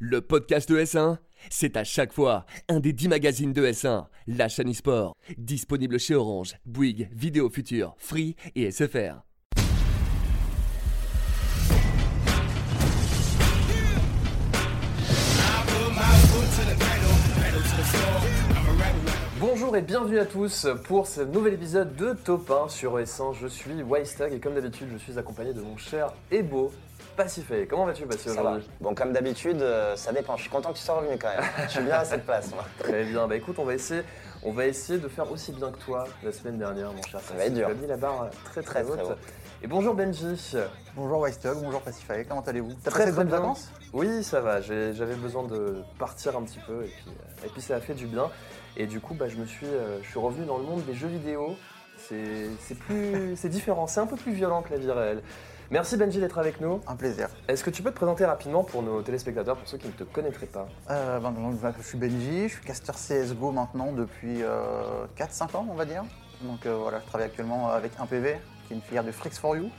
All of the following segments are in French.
Le podcast de S1, c'est à chaque fois un des 10 magazines de S1, la chaîne e-sport, disponible chez Orange, Bouygues, Vidéo Future, Free et SFR. Bonjour et bienvenue à tous pour ce nouvel épisode de Top 1 sur S1. Je suis Wystag et comme d'habitude, je suis accompagné de mon cher et Pacifé. Comment vas-tu, va. aujourd'hui Bon, comme d'habitude, euh, ça dépend. Je suis content que tu sois revenu quand même. Je suis bien à cette place, moi. Très bien. Bah écoute, on va essayer, on va essayer de faire aussi bien que toi la semaine dernière, mon cher. Ça va être dur. Tu as mis la barre très très, Très, haute. haut. Et bonjour Benji. Bonjour Wystog, bonjour Pacifier, comment allez-vous? T'as Très, passé de très bonnes vacances? Oui, ça va. j'ai- J'avais besoin de partir un petit peu et puis, euh, et puis ça a fait du bien. Et du coup, bah, je me suis, euh, je suis revenu dans le monde des jeux vidéo. C'est c'est plus, c'est différent. C'est un peu plus violent que la vie réelle. Merci Benji d'être avec nous. Un plaisir. Est-ce que tu peux te présenter rapidement pour nos téléspectateurs, pour ceux qui ne te connaîtraient pas? Euh, ben, donc, je suis Benji, je suis caster CSGO maintenant depuis euh, 4-5 ans on va dire. Donc euh, voilà, je travaille actuellement avec 1PV, qui est une filière de Frix for You.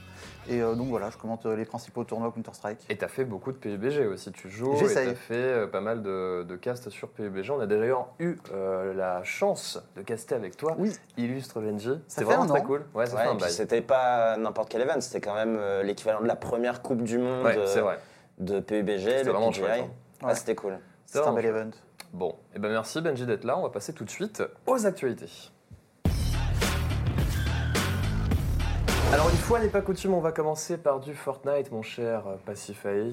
Et euh, donc voilà, je commente euh, les principaux tournois Counter-Strike. Et tu as fait beaucoup de PUBG aussi. Tu joues et tu J'essaye. as fait euh, pas mal de, de casts sur PUBG. On a d'ailleurs eu euh, la chance de caster avec toi. Oui. Illustre Benji. C'était vraiment un très cool. Ouais, ça Ouais, fait et un puis bail. c'était pas n'importe quel event, c'était quand même euh, l'équivalent de la première Coupe du Monde Ouais, euh, c'est vrai. de PUBG, C'était le vraiment PGI. chouette, hein. Ah, c'était cool. C'est un bel event. Bon, et ben merci Benji d'être là. On va passer tout de suite aux actualités. Alors une fois n'est pas coutume, on va commencer par du Fortnite, mon cher Pacify.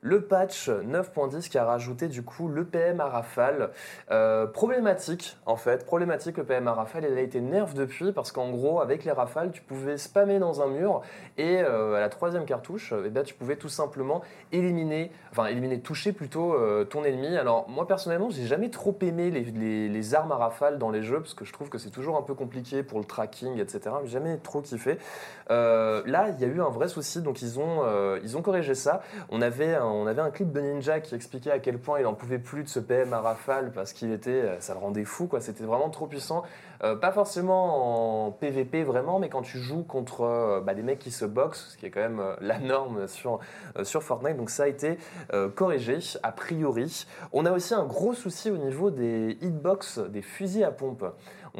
Le patch 9.10 qui a rajouté du coup le PM à rafale. Euh, problématique en fait, problématique le PM à rafale. Il a été nerf depuis parce qu'en gros avec les rafales tu pouvais spammer dans un mur et euh, à la troisième cartouche, eh ben, tu pouvais tout simplement éliminer, enfin éliminer, toucher plutôt euh, ton ennemi. Alors moi personnellement, j'ai jamais trop aimé les, armes à rafale dans les jeux parce que je trouve que c'est toujours un peu compliqué pour le tracking, etc. J'ai jamais trop kiffé. Là, il y a eu un vrai souci, donc ils ont, ils ont corrigé ça. On avait, un, on avait un clip de Ninja qui expliquait à quel point il en pouvait plus de ce PM à rafale parce qu'il était, euh, ça le rendait fou, quoi. C'était vraiment trop puissant. Euh, pas forcément en PVP vraiment, mais quand tu joues contre euh, bah, des mecs qui se boxent, ce qui est quand même la norme sur, sur Fortnite. Donc ça a été corrigé a priori. On a aussi un gros souci au niveau des hitbox, des fusils à pompe.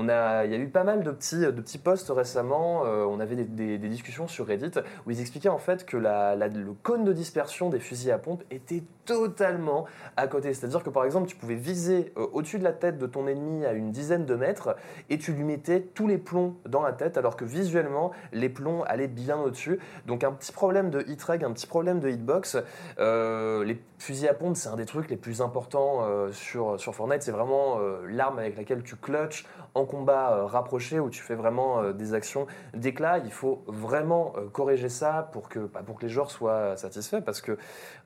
On a, il y a eu pas mal de petits, de petits posts récemment. euh, on avait des, discussions sur Reddit où ils expliquaient en fait que la- le cône de dispersion des fusils à pompe était totalement à côté. C'est-à-dire que par exemple, tu pouvais viser euh, au-dessus de la tête de ton ennemi à une dizaine de mètres et tu lui mettais tous les plombs dans la tête alors que visuellement, les plombs allaient bien au-dessus. Donc un petit problème de hit-reg, un petit problème de hitbox. Euh, les fusils à pompe, c'est un des trucs les plus importants euh, sur, sur Fortnite. C'est vraiment l'arme avec laquelle tu clutches en combat rapproché où tu fais vraiment des actions d'éclat. Il faut vraiment corriger ça pour que, bah, pour que les joueurs soient satisfaits parce que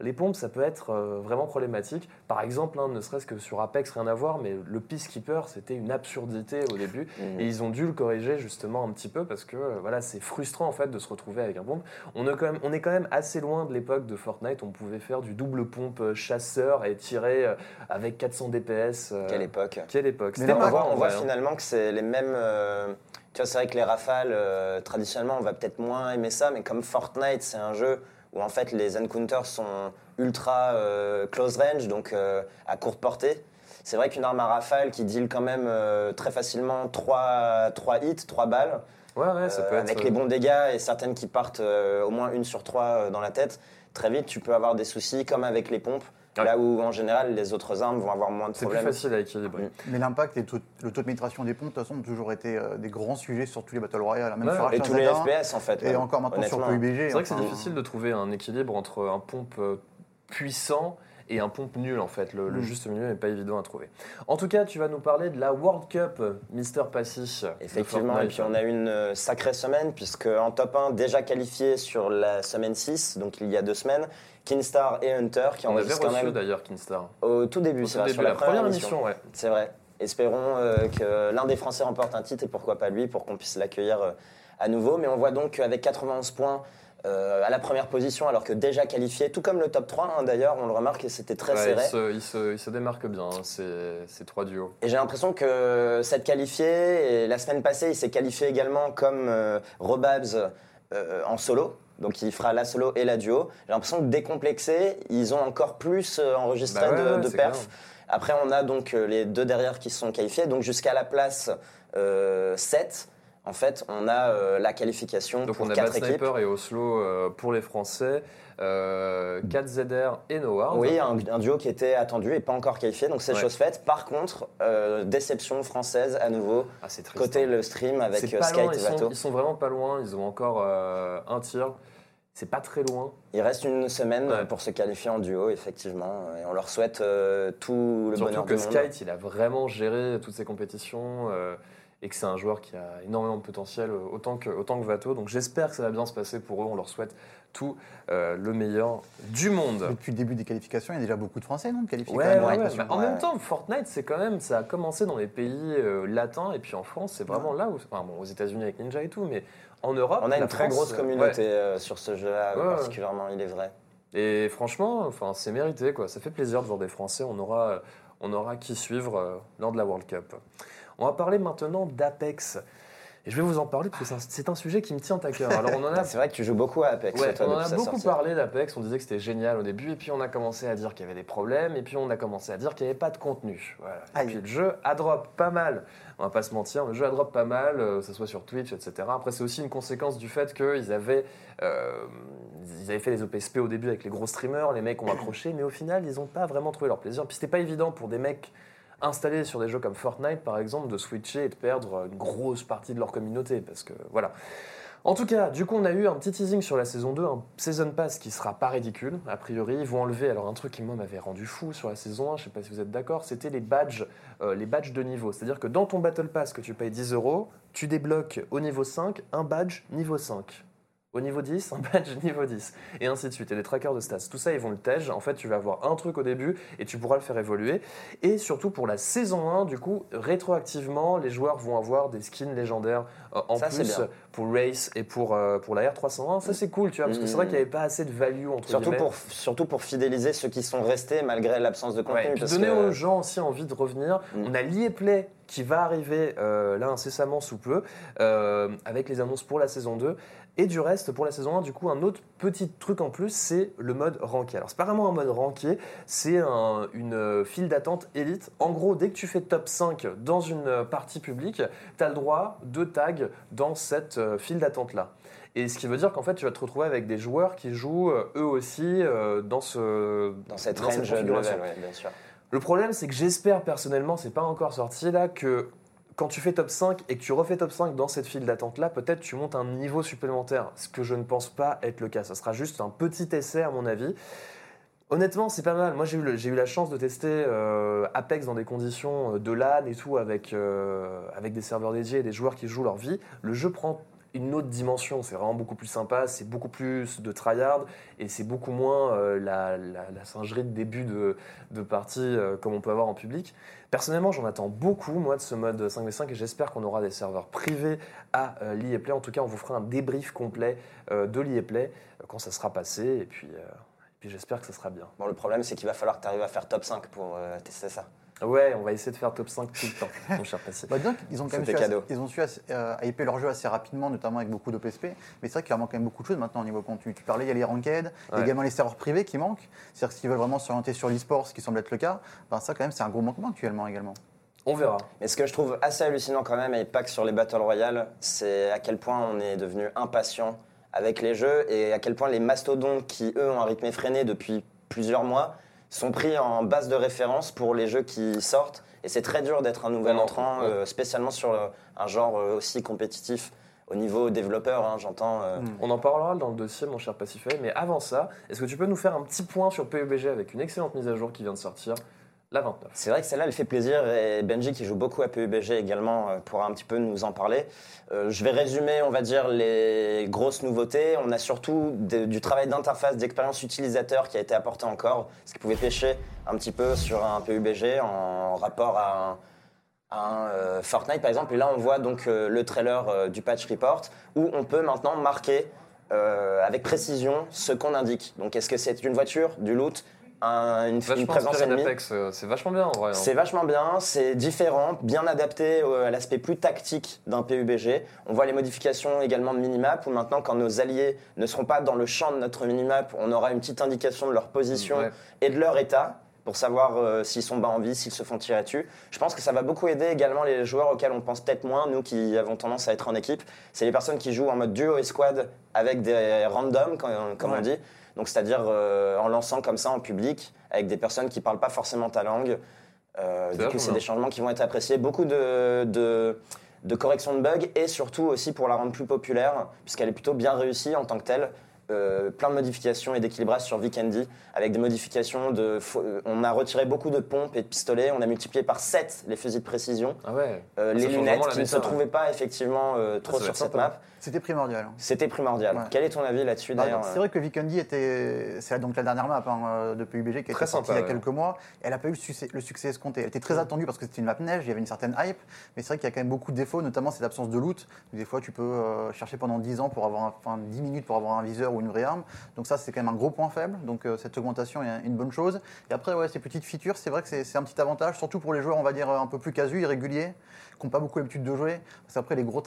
les pompes, ça peut être euh, vraiment problématique. Par exemple, hein, ne serait-ce que sur Apex, rien à voir, mais le Peacekeeper, c'était une absurdité au début. Mhm. Et ils ont dû le corriger justement un petit peu parce que euh, voilà, c'est frustrant en fait de se retrouver avec un pompe. On est, quand même, on est quand même assez loin de l'époque de Fortnite. On pouvait faire du double pompe euh, chasseur et tirer avec 400 DPS. euh, Quelle époque. Quelle époque Mais C'était non, on voit, on hein. finalement que c'est les mêmes. euh, tu vois, c'est vrai que les rafales, euh, traditionnellement, on va peut-être moins aimer ça, mais comme Fortnite, c'est un jeu où en fait les encounters sont ultra euh, close range, donc euh, à courte portée. C'est vrai qu'une arme à rafale qui deal quand même euh, très facilement 3, hits, 3 balles, Ouais, ouais, ça euh, peut être. avec les bons dégâts et certaines qui partent euh, au moins une sur trois euh, dans la tête, très vite tu peux avoir des soucis comme avec les pompes, Ouais. là où en général les autres armes vont avoir moins de C'est plus problèmes. facile à équilibrer. Mm. Mais l'impact et le taux, le taux de pénétration des pompes, de toute façon, ont toujours été des grands sujets sur tous les Battle Royale, même Ouais, sur Et tous les H1Z1, FPS en fait. Et encore maintenant sur. PUBG. C'est vrai que c'est difficile de trouver un équilibre entre un pompe puissant et un pompe nul en fait. Le, le Mm. juste milieu n'est pas évident à trouver. En tout cas, tu vas nous parler de la World Cup Mister Passy. Effectivement, et puis on a eu une euh, sacrée semaine, puisque en top 1, déjà qualifié sur la semaine 6, donc il y a deux semaines, Kinstar et Hunter, qui On enregistrent quand reçu même d'ailleurs Kinstar. au tout début, c'est vrai, début, sur la, la première émission. ouais. C'est vrai. Espérons euh, que l'un des Français remporte un titre et pourquoi pas lui pour qu'on puisse l'accueillir euh, à nouveau. Mais on voit donc qu'avec 91 points euh, à la première position, alors que déjà qualifié, tout comme le top 3 hein, d'ailleurs, on le remarque c'était très Ouais, il, serré. se, il se- il se démarque bien, hein, ces, ces trois duos. Et j'ai l'impression que cette qualifié, et la semaine passée, il s'est qualifié également comme euh, Robabs euh, en solo. Donc il fera la solo et la duo. J'ai l'impression que décomplexés, ils ont encore plus euh, enregistré Bah ouais, de, de c'est perf. clair. Après, on a donc les deux derrière qui sont qualifiés. Donc jusqu'à la place euh, 7, en fait, on a euh, la qualification Donc pour on a Bad quatre équipes. Sniper et Oslo euh, pour les Français, euh, 4ZR et Noah. Oui, un, un duo qui était attendu et pas encore qualifié, donc c'est Ouais. chose faite. Par contre, euh, déception française à nouveau, Ah, triste. côté hein. le stream avec Skate et ils sont, Vato. ils sont vraiment pas loin, ils ont encore un tir. C'est pas très loin. Il reste une semaine Ouais. pour se qualifier en duo, effectivement, et on leur souhaite tout le Surtout bonheur que du monde. Skite, il a vraiment géré toutes ces compétitions euh, et que c'est un joueur qui a énormément de potentiel, euh, autant que, autant que Vato. Donc j'espère que ça va bien se passer pour eux. On leur souhaite tout euh, le meilleur du monde. Depuis le début des qualifications, il y a déjà beaucoup de Français, non qualifiés Ouais, quand même, ouais, j'ai ouais. l'impression. Bah, en même temps, Fortnite, c'est quand même, ça a commencé dans les pays euh, latins et puis en France, c'est vraiment là où, enfin, bon, aux États-Unis avec Ninja et tout, mais en Europe, On a une très France, grosse communauté ouais. euh, sur ce jeu-là, particulièrement, il est vrai. Et franchement, enfin, c'est mérité, quoi. Ça fait plaisir de voir des Français. On aura, on aura qui suivre euh, lors de la World Cup. On va parler maintenant d'Apex. Et je vais vous en parler parce que c'est un- sujet qui me tient à cœur. Alors on en a C'est vrai que tu joues beaucoup à Apex, Ouais, toi, on en a beaucoup sortie. parlé d'Apex, on disait que c'était génial au début, et puis on a commencé à dire qu'il y avait des problèmes, et puis on a commencé à dire qu'il n'y avait pas de contenu. Voilà. Et puis le jeu a drop pas mal, on va pas se mentir, le jeu a drop pas mal, euh, que ce soit sur Twitch, etc. Après c'est aussi une conséquence du fait qu'ils avaient, euh, ils avaient fait les OPSP au début avec les gros streamers, les mecs ont accroché, mais au final ils n'ont pas vraiment trouvé leur plaisir. Puis c'était pas évident pour des mecs installés sur des jeux comme Fortnite par exemple de switcher et de perdre une grosse partie de leur communauté, parce que voilà. En tout cas, du coup, on a eu un petit teasing sur la saison 2, un Season Pass qui sera pas ridicule, a priori. Ils vont enlever, alors un truc qui moi m'avait rendu fou sur la saison 1, je sais pas si vous êtes d'accord, c'était les badges, euh, les badges de niveau. C'est-à-dire que dans ton Battle Pass que tu payes 10 euros, tu débloques au niveau 5 un badge niveau 5. Au niveau 10, un badge niveau 10. Et ainsi de suite. Et des trackers de stats. Tout ça, ils vont le tège. En fait, tu vas avoir un truc au début et tu pourras le faire évoluer. Et surtout pour la saison 1, du coup, rétroactivement, les joueurs vont avoir des skins légendaires euh, en Ça, plus bien. pour Race et pour, euh, pour la R301. Ça, c'est cool, tu vois, parce que c'est vrai qu'il n'y avait pas assez de value entre Surtout guillemets. pour, surtout pour fidéliser ceux qui sont restés malgré l'absence de contenu. Ouais, et puis parce donner que- aux gens aussi envie de revenir. Mm. On a l'EA Play qui va arriver euh, là incessamment sous peu, euh, avec les annonces pour la saison 2. Et du reste, pour la saison 1, du coup, un autre petit truc en plus, c'est le mode ranké. Alors, c'est pas vraiment un mode ranké, c'est un- une euh, file d'attente élite. En gros, dès que tu fais top 5 dans une partie publique, tu as le droit de tag dans cette file d'attente-là. Et ce qui veut dire qu'en fait, tu vas te retrouver avec des joueurs qui jouent eux aussi dans ce Dans cette dans cette range level, configuration. ouais, bien sûr. Le problème, c'est que j'espère personnellement, c'est pas encore sorti là, que quand tu fais top 5 et que tu refais top 5 dans cette file d'attente là, peut-être tu montes un niveau supplémentaire, ce que je ne pense pas être le cas. Ça sera juste un petit essai à mon avis. Honnêtement, c'est pas mal. Moi, j'ai eu, le- j'ai eu la chance de tester euh, Apex dans des conditions euh, de LAN et tout, avec, euh, avec des serveurs dédiés et des joueurs qui jouent leur vie. Le jeu prend une autre dimension. C'est vraiment beaucoup plus sympa, c'est beaucoup plus de tryhard et c'est beaucoup moins euh, la, la- singerie de début de, de partie euh, comme on peut avoir en public. Personnellement, j'en attends beaucoup, moi, de ce mode 5v5 et j'espère qu'on aura des serveurs privés à euh, l'EA Play. En tout cas, on vous fera un débrief complet euh, de l'EA Play euh, quand ça sera passé et puis, puis j'espère que ça sera bien. Bon, le problème, c'est qu'il va falloir que tu arrives à faire top 5 pour tester ça. Ouais, on va essayer de faire top 5 tout le temps, mon cher Passy. Bah, bien qu'ils ont quand même C'était su, assez- ils ont su assez- euh, hyper leur jeu assez rapidement, notamment avec beaucoup d'OPSP. Mais c'est vrai qu'il leur manque quand même beaucoup de choses maintenant au niveau contenu. Tu parlais, il y a les ranked, il y a également les serveurs privés qui manquent. C'est-à-dire que s'ils veulent vraiment s'orienter sur l'e-sport, ce qui semble être le cas, ben ça quand même c'est un gros manquement actuellement également. On verra. Mais ce que je trouve assez hallucinant quand même, et pas que sur les Battle Royale, c'est à quel point on est devenu impatient avec les jeux et à quel point les mastodontes qui, eux, ont un rythme effréné depuis plusieurs mois, sont pris en base de référence pour les jeux qui sortent. Et c'est très dur d'être un nouvel entrant, ouais. euh, spécialement sur euh, un genre euh, aussi compétitif au niveau développeur, hein, j'entends. euh, Mm. On en parlera dans le dossier, mon cher Pacify. Mais avant ça, est-ce que tu peux nous faire un petit point sur PUBG avec une excellente mise à jour qui vient de sortir, la 29 C'est vrai que celle-là, elle fait plaisir et Benji qui joue beaucoup à PUBG également euh, pourra un petit peu nous en parler. Euh, je vais résumer, on va dire, les grosses nouveautés. On a surtout du travail d'interface, d'expérience utilisateur qui a été apporté encore, ce qui pouvait pêcher un petit peu sur un PUBG en rapport à un, euh, Fortnite par exemple. Et là, on voit donc le trailer du patch report où on peut maintenant marquer avec précision ce qu'on indique. Donc, est-ce que c'est une voiture, du loot un- une, une présence ennemie. euh, c'est vachement bien en vrai. hein. C'est vachement bien, c'est différent, bien adapté euh, à l'aspect plus tactique d'un PUBG. On voit les modifications également de minimap, où maintenant, quand nos alliés ne seront pas dans le champ de notre minimap, on aura une petite indication de leur position Ouais. et de leur état pour savoir euh, s'ils sont bas en vie, s'ils se font tirer dessus. Je pense que ça va beaucoup aider également les joueurs auxquels on pense peut-être moins, nous qui avons tendance à être en équipe. C'est les personnes qui jouent en mode duo et squad avec des randoms, comme, comme on dit. Donc c'est-à-dire euh, en lançant comme ça en public, avec des personnes qui parlent pas forcément ta langue. Euh, C'est du coup, c'est des changements qui vont être appréciés. Beaucoup de, de, de corrections de bugs et surtout aussi pour la rendre plus populaire, puisqu'elle est plutôt bien réussie en tant que telle. Euh, plein de modifications et d'équilibrage sur Vikendi, avec des modifications de. euh, On a retiré beaucoup de pompes et de pistolets, on a multiplié par 7 les fusils de précision, Ah ouais. Euh, Ah, les lunettes qui ne se méta, trouvaient pas effectivement euh, trop sur cette sympa. map. C'était primordial. C'était primordial. Ouais. Quel est ton avis là-dessus Bah, d'ailleurs c'est vrai que Vikendi était, c'est donc la dernière map hein, euh, de PUBG qui a été sortie il y a quelques mois. Elle n'a pas eu le succès, le succès escompté. Elle était très attendue parce que c'était une map neige, il y avait une certaine hype, mais c'est vrai qu'il y a quand même beaucoup de défauts, notamment cette absence de loot. Des fois, tu peux euh, chercher pendant 10 ans pour avoir, un- enfin 10 minutes pour avoir un viseur ou une vraie arme. Donc ça, c'est quand même un gros point faible. Donc euh, cette augmentation est une bonne chose. Et après, ouais, ces petites features, c'est vrai que c'est c'est un petit avantage, surtout pour les joueurs, on va dire un peu plus casus, irréguliers, qui n'ont pas beaucoup l'habitude de jouer. Parce qu'après, les gros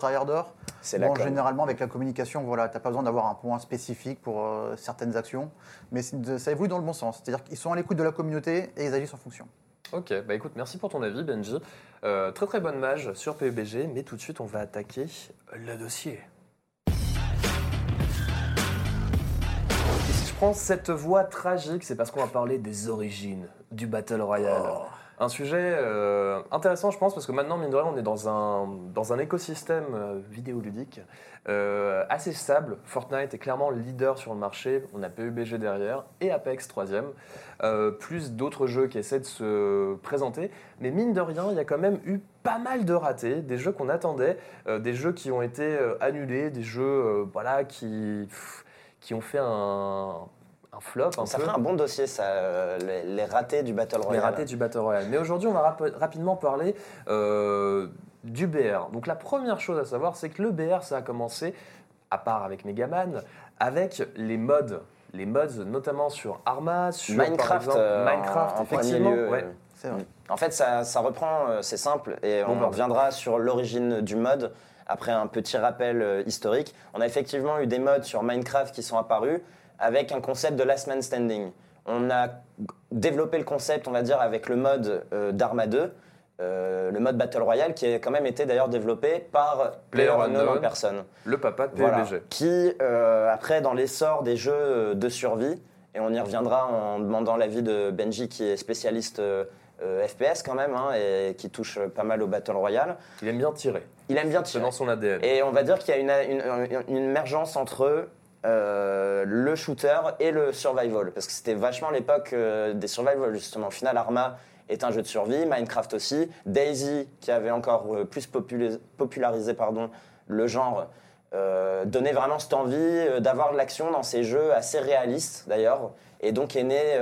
Bon, com. généralement, avec la communication, voilà, tu n'as pas besoin d'avoir un point spécifique pour euh, certaines actions, mais ça évolue dans le bon sens. C'est-à-dire qu'ils sont à l'écoute de la communauté et ils agissent en fonction. Ok, bah écoute, merci pour ton avis, Benji. Euh, très très bonne mage sur PUBG, mais tout de suite, on va attaquer le dossier. Et si je prends cette voix tragique, c'est parce qu'on va parler des origines du Battle Royale. Un sujet euh, intéressant, je pense, parce que maintenant, mine de rien, on est dans un, dans un écosystème euh, vidéoludique euh, assez stable. Fortnite est clairement le leader sur le marché. On a PUBG derrière et Apex troisième. Plus d'autres jeux qui essaient de se présenter. Mais mine de rien, il y a quand même eu pas mal de ratés, des jeux qu'on attendait, des jeux qui ont été annulés, des jeux voilà, qui, qui ont fait un, un flop. Un Ça peu. ferait un bon dossier, ça, euh, les, les ratés du Battle Les Royale. ratés du Battle Royale. Mais aujourd'hui, on va rap- rapidement parler euh, du BR. Donc la première chose à savoir, c'est que le BR, ça a commencé, à part avec Megaman, avec les mods. Les mods, notamment sur Arma, sur par Minecraft, exemple, euh, Minecraft, en, effectivement. lieu. ouais. euh, C'est vrai. En fait, ça, ça reprend, euh, c'est simple, et Bon, on bah. reviendra sur l'origine du mode après un petit rappel euh, historique. On a effectivement eu des mods sur Minecraft qui sont apparus avec un concept de last man standing. On a développé le concept, on va dire, avec le mode euh, d'Arma 2, euh, le mode Battle Royale, qui a quand même été d'ailleurs développé par PlayerUnknown en personne. Le papa de Voilà. PUBG. Qui, euh, après, dans l'essor des jeux euh, de survie, et on y reviendra en demandant l'avis de Benji, qui est spécialiste FPS quand même, hein, et qui touche pas mal au Battle Royale, Il aime bien tirer. il aime bien C'est tirer. dans son ADN. Et on va dire qu'il y a une, une- une émergence entre euh, le shooter et le survival. Parce que c'était vachement l'époque euh, des survival, justement. Au final, Arma est un jeu de survie, Minecraft aussi. Daisy, qui avait encore euh, plus popularisé pardon, le genre, donnait vraiment cette envie d'avoir de l'action dans ces jeux assez réalistes, d'ailleurs. Et donc est né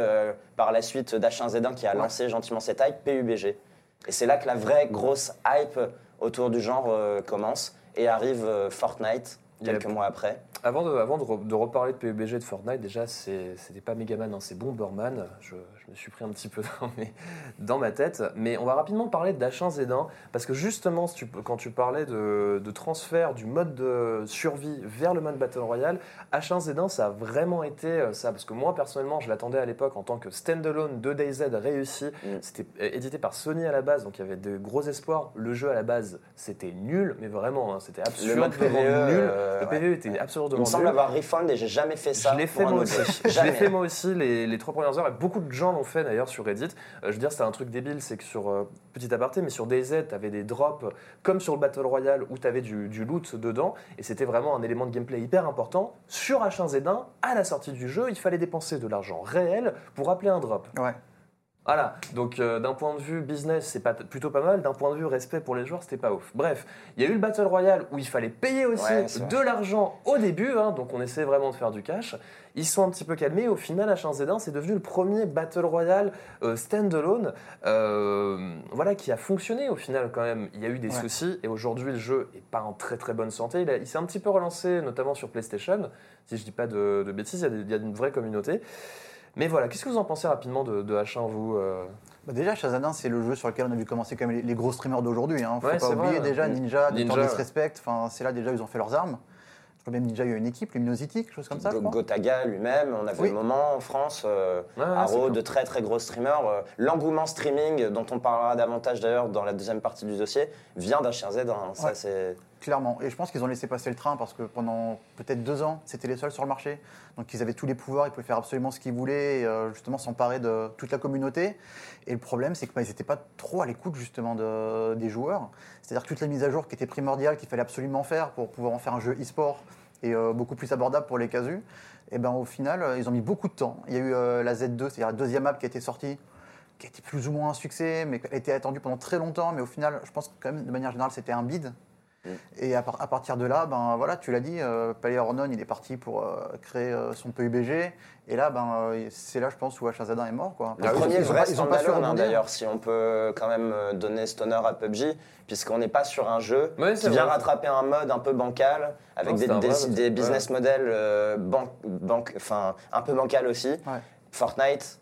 par la suite d'H1Z1 qui a lancé gentiment cette hype, PUBG. Et c'est là que la vraie grosse hype autour du genre commence et arrive Fortnite quelques mois après. Avant, de, avant de, re- de reparler de PUBG et de Fortnite, déjà, c'était pas Megaman, hein, c'est Bomberman. Je, je me suis pris un petit peu dans, mes- dans ma tête. Mais on va rapidement parler d'H1Z1, parce que justement, si tu- quand tu parlais de, de transfert du mode de survie vers le mode Battle Royale, H1Z1, ça a vraiment été euh, ça. Parce que moi, personnellement, je l'attendais à l'époque en tant que standalone de DayZ réussi. Mm. C'était édité par Sony à la base, donc il y avait de gros espoirs. Le jeu à la base, c'était nul, mais vraiment, hein, c'était absurdement PvE, nul. euh, le ouais. PvE était absurdement Il me semble nul. avoir refund et j'ai jamais fait ça. Je l'ai fait moi aussi. Je l'ai fait moi aussi les, les trois premières heures et beaucoup de gens l'ont fait d'ailleurs sur Reddit. Euh, je veux dire, c'était un truc débile, c'est que sur euh, petit aparté, mais sur DayZ, tu avais des drops comme sur le Battle Royale où tu avais du, du loot dedans et c'était vraiment un élément de gameplay hyper important. Sur H1Z1, à la sortie du jeu, il fallait dépenser de l'argent réel pour appeler un drop. Voilà, donc euh, d'un point de vue business, c'est pas plutôt pas mal. D'un point de vue respect pour les joueurs, c'était pas ouf. Bref, il y a eu le Battle Royale où il fallait payer aussi Ouais, de l'argent au début, hein, donc on essaie vraiment de faire du cash. Ils sont un petit peu calmés. Au final, H1Z1, c'est devenu le premier Battle Royale euh, standalone euh, voilà, qui a fonctionné au final quand même. Il y a eu des Ouais. soucis et aujourd'hui, le jeu est pas en très très bonne santé. Il, s'est un petit peu relancé, notamment sur PlayStation. Si je dis pas de, de bêtises, il y, a des- il y a une vraie communauté. Mais voilà, qu'est-ce que vous en pensez rapidement de, de H1, vous euh Bah déjà, Shazadin, c'est le jeu sur lequel on a vu commencer quand même les, les gros streamers d'aujourd'hui. Hein. Faut Ouais, pas oublier vrai. déjà Ninja, Ninja. Disrespect. Enfin, c'est là déjà où ils ont fait leurs armes. Je crois même Ninja, il y a une équipe, Luminosity, quelque chose comme ça. je Go- crois. Gotaga lui-même, on avait Oui. un moment en France, euh, Ouais, Haro, de très très gros streamers. Euh, L'engouement streaming, dont on parlera davantage d'ailleurs dans la deuxième partie du dossier, vient d'H1Z. hein. Ça, c'est. Clairement. Et je pense qu'ils ont laissé passer le train parce que pendant peut-être deux ans, c'était les seuls sur le marché. Donc ils avaient tous les pouvoirs, ils pouvaient faire absolument ce qu'ils voulaient et euh, justement s'emparer de toute la communauté. Et le problème, c'est qu'ils n'étaient pas trop à l'écoute justement de- des joueurs. C'est-à-dire que toutes les mises à jour qui étaient primordiales, qu'il fallait absolument faire pour pouvoir en faire un jeu e-sport et euh, beaucoup plus abordable pour les casus, et ben au final, euh, ils ont mis beaucoup de temps. Il y a eu la Z2, c'est-à-dire la deuxième map qui a été sortie qui a été plus ou moins un succès, mais qui a été attendue pendant très longtemps. Mais au final, je pense que quand même, de manière générale, c'était un bid. Et à, par- à partir de là, ben voilà, tu l'as dit, euh, Palais Ornon, il est parti pour euh, créer euh, son PUBG. Et là, ben euh, c'est là, je pense, où H1Z1 est mort, quoi. Le qu'ils premier vrai ils ont pas su standalone, d'ailleurs, si on peut quand même donner cet honneur à PUBG, puisqu'on n'est pas sur un jeu Ouais, qui vient vrai. rattraper un mode un peu bancal, avec Non, des, vrai Ouais. business models euh, ban- ban- enfin, un peu bancal aussi. Fortnite,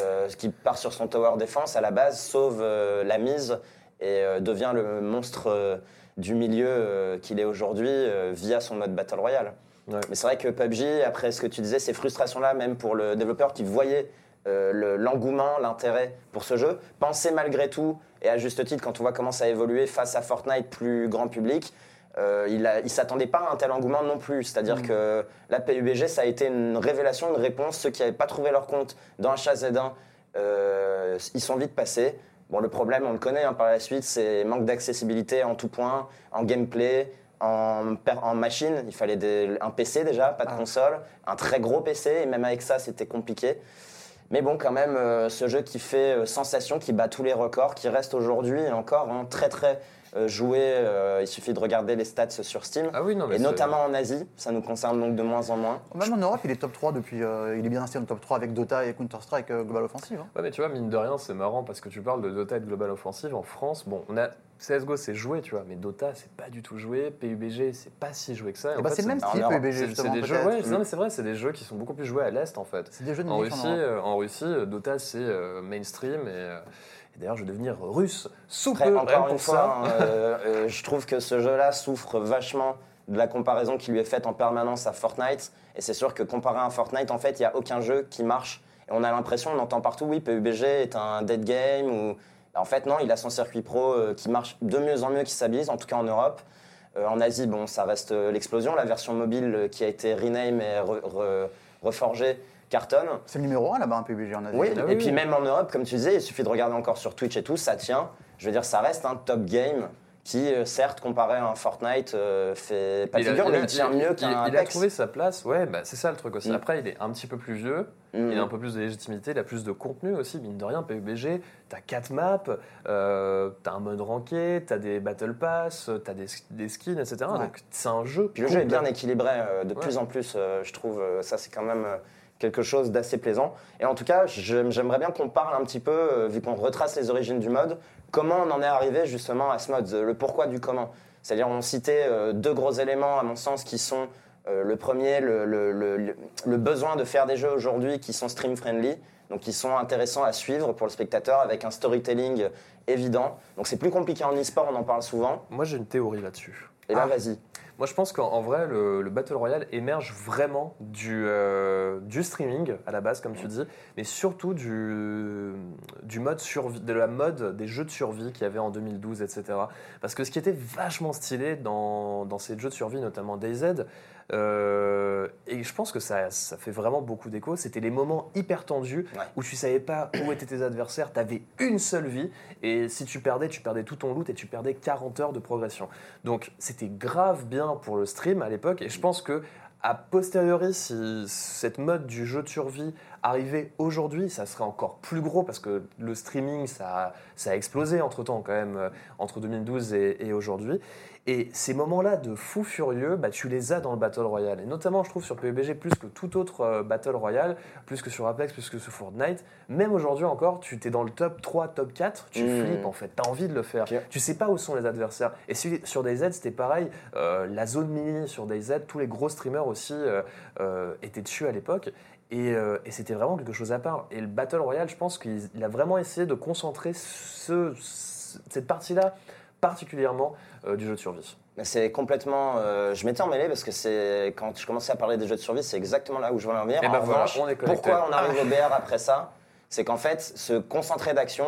euh, qui part sur son tower défense à la base, sauve euh, la mise et euh, devient le monstre euh, du milieu euh, qu'il est aujourd'hui euh, via son mode Battle Royale. Ouais. Mais c'est vrai que PUBG, après ce que tu disais, ces frustrations-là, même pour le développeur qui voyait euh, le- l'engouement, l'intérêt pour ce jeu, pensait malgré tout, et à juste titre, quand on voit comment ça a évolué face à Fortnite plus grand public, euh, il ne s'attendait pas à un tel engouement non plus. C'est-à-dire que la PUBG, ça a été une révélation, une réponse. Ceux qui n'avaient pas trouvé leur compte dans HZ1, euh, ils sont vite passés. Bon, le problème, on le connaît hein, par la suite, c'est manque d'accessibilité en tout point, en gameplay, en, machine. Il fallait des- un PC déjà, pas de Ah. console, un très gros PC, et même avec ça, c'était compliqué. Mais bon, quand même, euh, ce jeu qui fait euh, sensation, qui bat tous les records, qui reste aujourd'hui encore hein, très très euh, joué. euh, il suffit de regarder les stats sur Steam. Ah oui, non, mais et notamment en Asie, ça nous concerne donc de moins en moins. Même en Europe, il est top 3 depuis. euh, il est bien installé en top 3 avec Dota et Counter-Strike euh, Global Offensive. hein. Ouais, mais tu vois, mine de rien, c'est marrant parce que tu parles de Dota et de Global Offensive en France. Bon, on a CSGO, c'est joué, tu vois, mais Dota, c'est pas du tout joué. PUBG, c'est pas si joué que ça. En bah, c'est le même style PUBG, C'est c'est justement. des jeux, peut-être. ouais, non, mais c'est vrai, c'est des jeux qui sont beaucoup plus joués à l'Est en fait. C'est des jeux de En Russie, en Russie, Dota c'est euh, mainstream et, euh, et d'ailleurs je vais devenir russe sous Après, peu encore pour une fois, hein, euh, euh, je trouve que ce jeu-là souffre vachement de la comparaison qui lui est faite en permanence à Fortnite. Et c'est sûr que comparé à Fortnite, en fait, il n'y a aucun jeu qui marche. Et on a l'impression, on entend partout, oui, PUBG est un dead game. Ou... En fait, non, il a son circuit pro euh, qui marche de mieux en mieux, qui stabilise, en tout cas en Europe. Euh, en Asie, bon, ça reste l'explosion. La version mobile qui a été rename et re- re- reforgée cartonne. C'est le numéro 1 là-bas, un PUBG en Asie. Oui, Ah et oui, puis oui. même en Europe, comme tu disais, il suffit de regarder encore sur Twitch et tout, ça tient. Je veux dire, ça reste un top game qui, euh, certes, comparé à un Fortnite, euh, fait pas de Il a- figure, il mais a- il tient il- mieux il- qu'un Il a Apex. trouvé sa place, ouais, bah, c'est ça le truc aussi. Mm. Après, il est un petit peu plus vieux, Mm. il a un peu plus de légitimité, il a plus de contenu aussi, mine de rien. PUBG, t'as 4 maps, euh, t'as un mode ranké, t'as des battle pass, t'as des, des skins, etc. Ouais. Donc c'est un jeu. Puis le jeu est bien équilibré euh, de Ouais. plus en plus, euh, je trouve. ça, c'est quand même euh, quelque chose d'assez plaisant. Et en tout cas, j'aimerais bien qu'on parle un petit peu, euh, vu qu'on retrace les origines du mode, comment on en est arrivé justement à ce mode, euh, le pourquoi du comment. C'est-à-dire, on citait euh, deux gros éléments, à mon sens, qui sont le premier, le, le- le- le- le besoin de faire des jeux aujourd'hui qui sont stream-friendly, donc qui sont intéressants à suivre pour le spectateur, avec un storytelling évident. Donc c'est plus compliqué en e-sport, on en parle souvent. Moi j'ai une théorie là-dessus. Et là, Ah. vas-y. Moi, je pense qu'en en vrai, le, le Battle Royale émerge vraiment du, euh, du streaming, à la base, comme tu dis, mais surtout du, du mode survie, de la mode des jeux de survie qu'il y avait en 2012, etc. Parce que ce qui était vachement stylé dans, dans ces jeux de survie, notamment DayZ, euh, et je pense que ça, ça fait vraiment beaucoup d'écho, c'était les moments hyper tendus Ouais. où tu savais pas où étaient tes adversaires, tu avais une seule vie, et si tu perdais, tu perdais tout ton loot et tu perdais 40 heures de progression. Donc c'était grave bien pour le stream à l'époque et je pense que a posteriori, si cette mode du jeu de survie arrivait aujourd'hui, ça serait encore plus gros parce que le streaming, ça, a- explosé entre temps quand même, euh, entre 2012 et, et aujourd'hui. Et ces moments-là de fou furieux, bah, tu les as dans le Battle Royale. Et notamment, je trouve, sur PUBG, plus que tout autre euh, Battle Royale, plus que sur Apex, plus que sur Fortnite, même aujourd'hui encore, tu t'es dans le top 3, top 4, tu Mmh. flippes en fait, tu as envie de le faire. Ok. Tu sais pas où sont les adversaires. Et si- sur DayZ, c'était pareil. Euh, la zone mini sur DayZ, tous les gros streamers aussi euh, étaient dessus à l'époque. Et, euh, et c'était vraiment quelque chose à part. Et le Battle Royale, je pense qu'il il a vraiment essayé de concentrer ce- ce- cette partie-là particulièrement euh, du jeu de survie. C'est complètement. euh, je m'étais emmêlé parce que c'est quand je commençais à parler des jeux de survie, c'est exactement là où je voulais en venir. Eh En ben voilà, revanche, on est connecté. pourquoi on arrive au BR après ça? C'est qu'en fait, se concentrer d'action.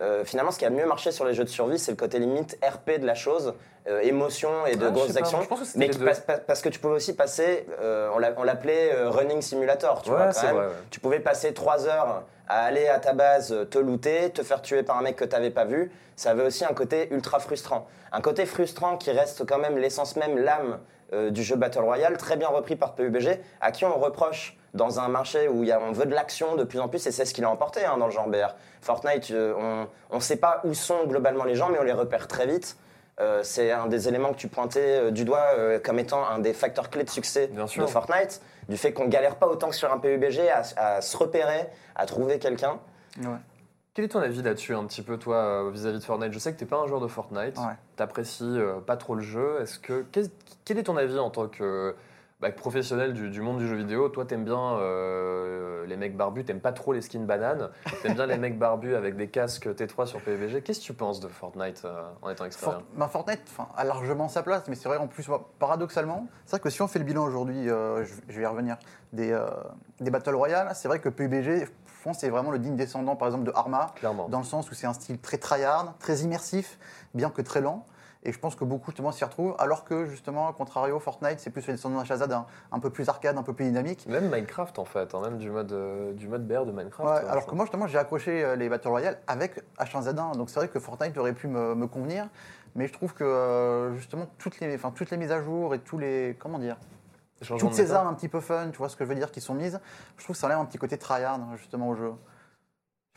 Euh, finalement, ce qui a mieux marché sur les jeux de survie, c'est le côté limite RP de la chose, euh, émotion et de Ah, grosses actions. que mais qui passe- parce que tu pouvais aussi passer, euh, on l'a- on l'appelait euh, running simulator, tu Ouais, vois, quand c'est même. vrai, ouais. Tu pouvais passer trois heures à aller à ta base, te looter, te faire tuer par un mec que tu n'avais pas vu. Ça avait aussi un côté ultra frustrant. Un côté frustrant qui reste quand même l'essence même, l'âme euh, du jeu Battle Royale, très bien repris par PUBG, à qui on reproche dans un marché où il y a- on veut de l'action de plus en plus, et c'est ce qu'il a emporté hein, dans le genre BR. Fortnite, euh, on ne sait pas où sont globalement les gens, mais on les repère très vite. Euh, c'est un des éléments que tu pointais euh, du doigt euh, comme étant un des facteurs clés de succès Bien sûr. de Fortnite, du fait qu'on galère pas autant que sur un PUBG à, à se repérer, à trouver quelqu'un. Ouais. Quel est ton avis là-dessus, un petit peu, toi, euh, vis-à-vis de Fortnite? Je sais que tu n'es pas un joueur de Fortnite, Ouais. t'apprécies euh, pas trop le jeu. Est-ce que quel est ton avis en tant que bah, professionnel du, du monde du jeu vidéo? Toi, t'aimes bien euh, les mecs barbus, t'aimes pas trop les skins bananes, t'aimes bien les mecs barbus avec des casques T3 sur PUBG. Qu'est-ce que tu penses de Fortnite euh, en étant expert Fort- bah, Fortnite a largement sa place, mais c'est vrai en plus, paradoxalement, c'est vrai que si on fait le bilan aujourd'hui, je, je vais y revenir, des, des Battle Royale, c'est vrai que PUBG, c'est vraiment le digne descendant par exemple de Arma, Clairement. dans le sens où c'est un style très tryhard, très immersif, bien que très lent. Et je pense que beaucoup justement s'y retrouvent, alors que justement, à contrario, Fortnite, c'est plus le descendant d'un Shazad, un, un peu plus arcade, un peu plus dynamique. Même Minecraft en fait, hein, même du mode, euh, du mode BR de Minecraft. Ouais, euh, alors que moi, justement, j'ai accroché euh, les Battle Royale avec H1Z1. Donc c'est vrai que Fortnite aurait pu me, me convenir. Mais je trouve que euh, justement, toutes les, toutes les mises à jour et tous les. Comment dire Toutes ces armes un petit peu fun, tu vois ce que je veux dire, qui sont mises, je trouve que ça enlève un petit côté tryhard, justement, au jeu.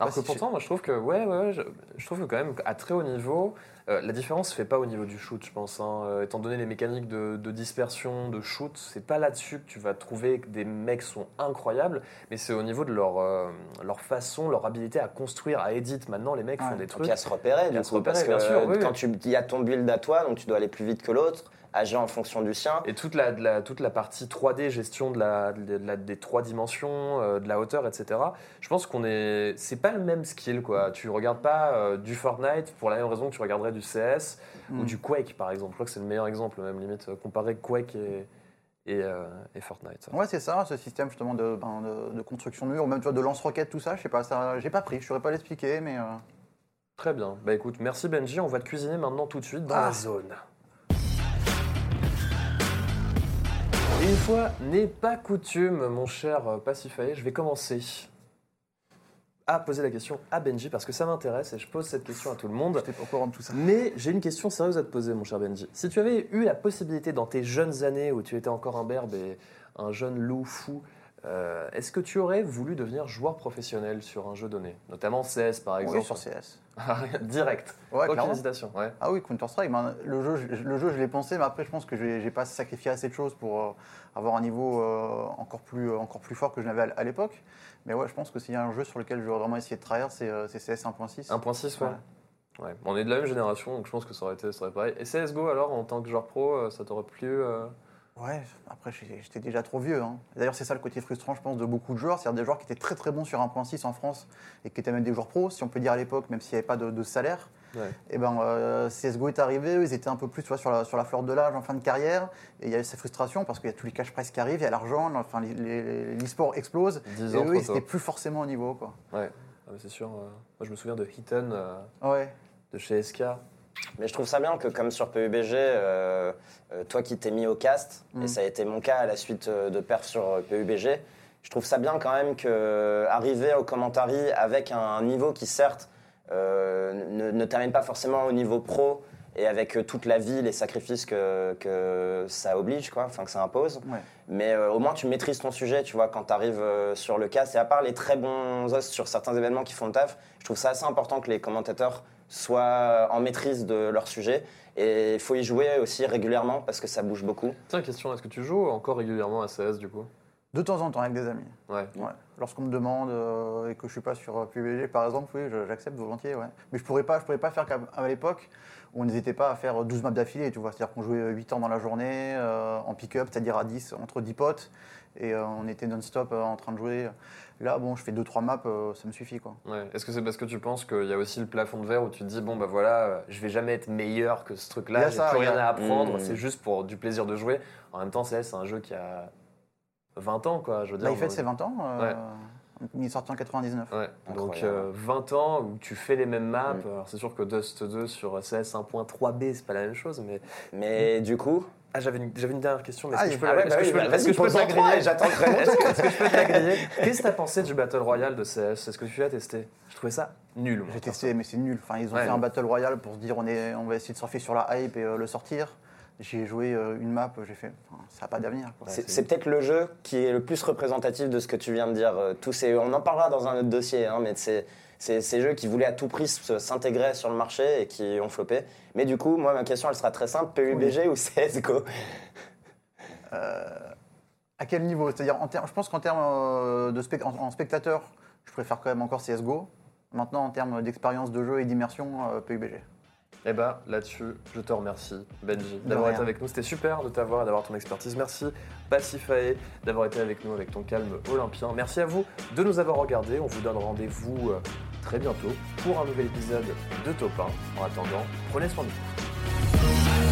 Alors que si pourtant, moi, je trouve que, ouais, ouais, ouais, je, je trouve que quand même, à très haut niveau, euh, la différence se fait pas au niveau du shoot, je pense. hein. Euh, étant donné les mécaniques de, de dispersion, de shoot, c'est pas là-dessus que tu vas trouver que des mecs sont incroyables, mais c'est au niveau de leur, euh, leur façon, leur habilité à construire, à edit. Maintenant, les mecs font des Et trucs. puis à se repérer, du à se coup, repérer, parce que bien sûr, oui, quand oui. tu il y a ton build à toi, donc tu dois aller plus vite que l'autre, agir en fonction du sien. Et toute la, de la- toute la partie 3D, gestion de la, de la- des trois dimensions, euh, de la hauteur, etc. Je pense qu'on est. C'est pas le même skill, quoi. Tu regardes pas euh, du Fortnite pour la même raison que tu regarderais du CS ou Mm. du Quake, par exemple. Je crois que c'est le meilleur exemple, même limite, euh, comparer Quake et, et, euh, et Fortnite. Ouais, c'est ça, ce système justement de, ben, de, de construction de mur, ou même tu vois, de lance-roquettes, tout ça, je sais pas, ça, j'ai pas pris, je saurais pas l'expliquer, mais. euh, Très bien. Bah écoute, merci Benji. On va te cuisiner maintenant tout de suite dans Ah. la zone. Une fois n'est pas coutume, mon cher Pacifae, je vais commencer à poser la question à Benji parce que ça m'intéresse et je pose cette question à tout le monde. J'étais pas au courant de tout ça. Mais j'ai une question sérieuse à te poser, mon cher Benji. Si tu avais eu la possibilité dans tes jeunes années où tu étais encore un berbe et un jeune loup fou, euh, est-ce que tu aurais voulu devenir joueur professionnel sur un jeu donné Notamment CS par exemple Oui, sur CS. Direct. Ouais, Aucune hésitation. Ouais. Ah oui, Counter-Strike, ben, le, jeu, je- le jeu, je l'ai pensé, mais après, je pense que j'ai j'ai pas sacrifié assez de choses pour euh, avoir un niveau euh, encore, plus, encore plus fort que je n'avais à, à l'époque. Mais ouais, je pense que s'il y a un jeu sur lequel je vais vraiment essayer de tryhard, c'est CS 1.6. 1.6, ouais. Ouais. Ouais. On est de la même génération, donc je pense que ça aurait été, ça aurait pareil. Et CSGO alors, en tant que joueur pro, ça t'aurait plu euh, Ouais, après, j'étais déjà trop vieux. hein. D'ailleurs, c'est ça le côté frustrant, je pense, de beaucoup de joueurs. C'est-à-dire des joueurs qui étaient très très bons sur 1.6 en France et qui étaient même des joueurs pros, si on peut dire à l'époque, même s'il n'y avait pas de, de salaire. Ouais. Et ben, euh, CSGO est arrivé, eux, ils étaient un peu plus tu vois, sur, la, sur la fleur de l'âge en fin de carrière. Et il y a eu cette frustration parce qu'il y a tous les cash prize qui arrivent, il y a l'argent, enfin, les- les- l'e-sport explose. 10 Et eux, ils n'étaient plus forcément au niveau. Quoi. Ouais, Ah, c'est sûr. euh, Moi, je me souviens de Hitton euh, Ouais. de chez SK. Mais je trouve ça bien que, comme sur PUBG, euh, euh, toi qui t'es mis au cast, et ça a été mon cas à la suite euh, de perf sur PUBG, je trouve ça bien quand même que arriver au commentary avec un niveau qui, certes, euh, ne, ne t'amène pas forcément au niveau pro et avec toute la vie, les sacrifices que, que ça oblige, quoi, enfin que ça impose. Ouais. Mais euh, au moins, tu maîtrises ton sujet, tu vois, quand tu arrives sur le cast. Et à part les très bons os sur certains événements qui font le taf, je trouve ça assez important que les commentateurs soient en maîtrise de leur sujet. Et il faut y jouer aussi régulièrement parce que ça bouge beaucoup. Tiens, question, est-ce que tu joues encore régulièrement à CS du coup? De temps en temps avec des amis. Ouais. Ouais. Lorsqu'on me demande euh, et que je suis pas sur euh, PUBG par exemple, oui, je- j'accepte volontiers. Ouais. Mais je pourrais pas, je pourrais pas faire comme à l'époque où on n'hésitait pas à faire 12 maps d'affilée, tu vois. C'est-à-dire qu'on jouait 8 ans dans la journée euh, en pick-up, c'est-à-dire à 10 entre 10 potes et euh, on était non-stop euh, en train de jouer. Là, bon, je fais 2-3 maps, euh, ça me suffit quoi. Ouais. Est-ce que c'est parce que tu penses qu'il y a aussi le plafond de verre où tu te dis, bon, bah voilà, euh, je vais jamais être meilleur que ce truc-là, a j'ai ça, plus il y a- rien à apprendre, Mm. c'est juste pour du plaisir de jouer. En même temps, c'est un jeu qui a 20 ans, quoi, je veux dire. Là, il fête ses 20 ans. euh, Ouais. Il est sorti en 99. Ouais, donc euh, 20 ans où tu fais les mêmes maps. Mm. Alors c'est sûr que Dust 2 sur CS 1.3b, c'est pas la même chose, mais. Mais du coup. Ah, j'avais une, j'avais une dernière question, mais Ah, est-ce que je peux, Ah ouais, est-ce bah que oui, je peux- bah, que je peux te la pose-en trois griller et j'attends très Est-ce que, est-ce que je peux te la griller Qu'est-ce que t'as pensé du Battle Royale de CS Est-ce que tu l'as testé? Je trouvais ça nul. J'ai testé, mais c'est nul. Enfin, ils ont Ouais. fait un battle royale pour se dire on, est, on va essayer de surfer sur la hype et euh, le sortir. J'ai joué euh, une map, j'ai fait, enfin, ça n'a pas d'avenir. C'est peut-être le jeu qui est le plus représentatif de ce que tu viens de dire. euh, Tous ces, on en parlera dans un autre dossier, hein, mais c'est ces jeux qui voulaient à tout prix s'intégrer sur le marché et qui ont floppé. Mais du coup, moi, ma question, elle sera très simple PUBG ou CSGO À quel niveau? C'est-à-dire, je pense qu'en termes euh, de spec- en, en spectateur, je préfère quand même encore CSGO. Maintenant, en termes d'expérience de jeu et d'immersion, euh, PUBG. Eh ben, là-dessus, je te remercie, Benji, d'avoir été avec nous. C'était super de t'avoir et d'avoir ton expertise. Merci, Pacifae, d'avoir été avec nous avec ton calme olympien. Merci à vous de nous avoir regardés. On vous donne rendez-vous euh, très bientôt pour un nouvel épisode de Top 1. En attendant, prenez soin de vous.